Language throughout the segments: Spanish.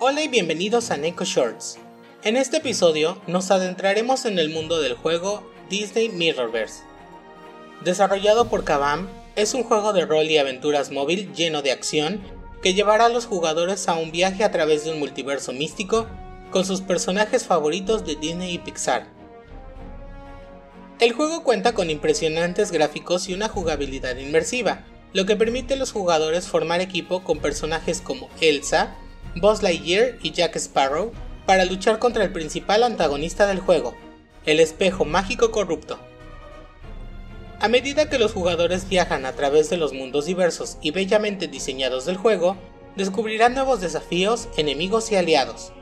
Hola y bienvenidos a Neko Shorts. En este episodio nos adentraremos en el mundo del juego Disney Mirrorverse. Desarrollado por Kabam, es un juego de rol y aventuras móvil lleno de acción que llevará a los jugadores a un viaje a través de un multiverso místico con sus personajes favoritos de Disney y Pixar. El juego cuenta con impresionantes gráficos y una jugabilidad inmersiva, lo que permite a los jugadores formar equipo con personajes como Elsa, Buzz Lightyear y Jack Sparrow para luchar contra el principal antagonista del juego, el espejo mágico corrupto. A medida que los jugadores viajan a través de los mundos diversos y bellamente diseñados del juego, descubrirán nuevos desafíos, enemigos y aliados.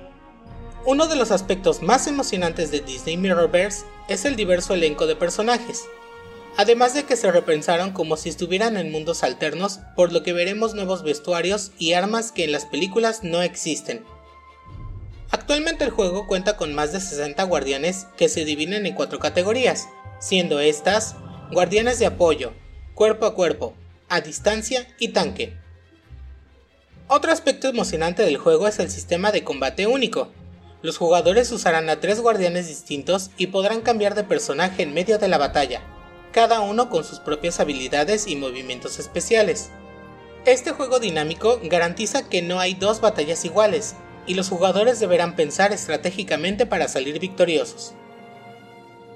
Uno de los aspectos más emocionantes de Disney Mirrorverse es el diverso elenco de personajes, además de que se repensaron como si estuvieran en mundos alternos, por lo que veremos nuevos vestuarios y armas que en las películas no existen. Actualmente el juego cuenta con más de 60 guardianes que se dividen en cuatro categorías, siendo estas guardianes de apoyo, cuerpo a cuerpo, a distancia y tanque. Otro aspecto emocionante del juego es el sistema de combate único. Los jugadores usarán a tres guardianes distintos y podrán cambiar de personaje en medio de la batalla, cada uno con sus propias habilidades y movimientos especiales. Este juego dinámico garantiza que no hay dos batallas iguales, y los jugadores deberán pensar estratégicamente para salir victoriosos.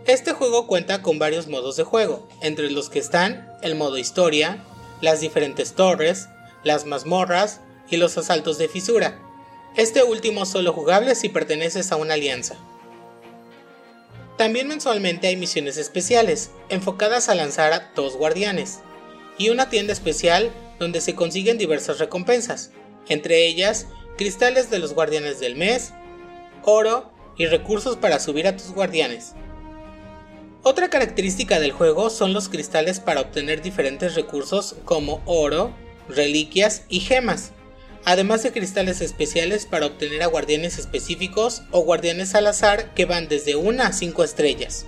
Este juego cuenta con varios modos de juego, entre los que están el modo historia, las diferentes torres, las mazmorras y los asaltos de fisura. Este último solo jugable si perteneces a una alianza. También mensualmente hay misiones especiales, enfocadas a lanzar a dos guardianes, y una tienda especial donde se consiguen diversas recompensas, entre ellas cristales de los guardianes del mes, oro y recursos para subir a tus guardianes. Otra característica del juego son los cristales para obtener diferentes recursos como oro, reliquias y gemas, además de cristales especiales para obtener a guardianes específicos o guardianes al azar que van desde 1 a 5 estrellas.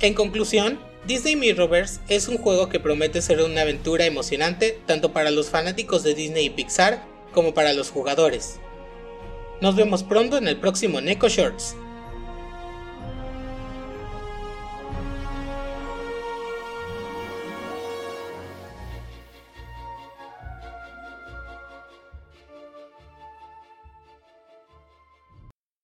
En conclusión, Disney Mirrorverse es un juego que promete ser una aventura emocionante tanto para los fanáticos de Disney y Pixar como para los jugadores. Nos vemos pronto en el próximo Neko Shorts.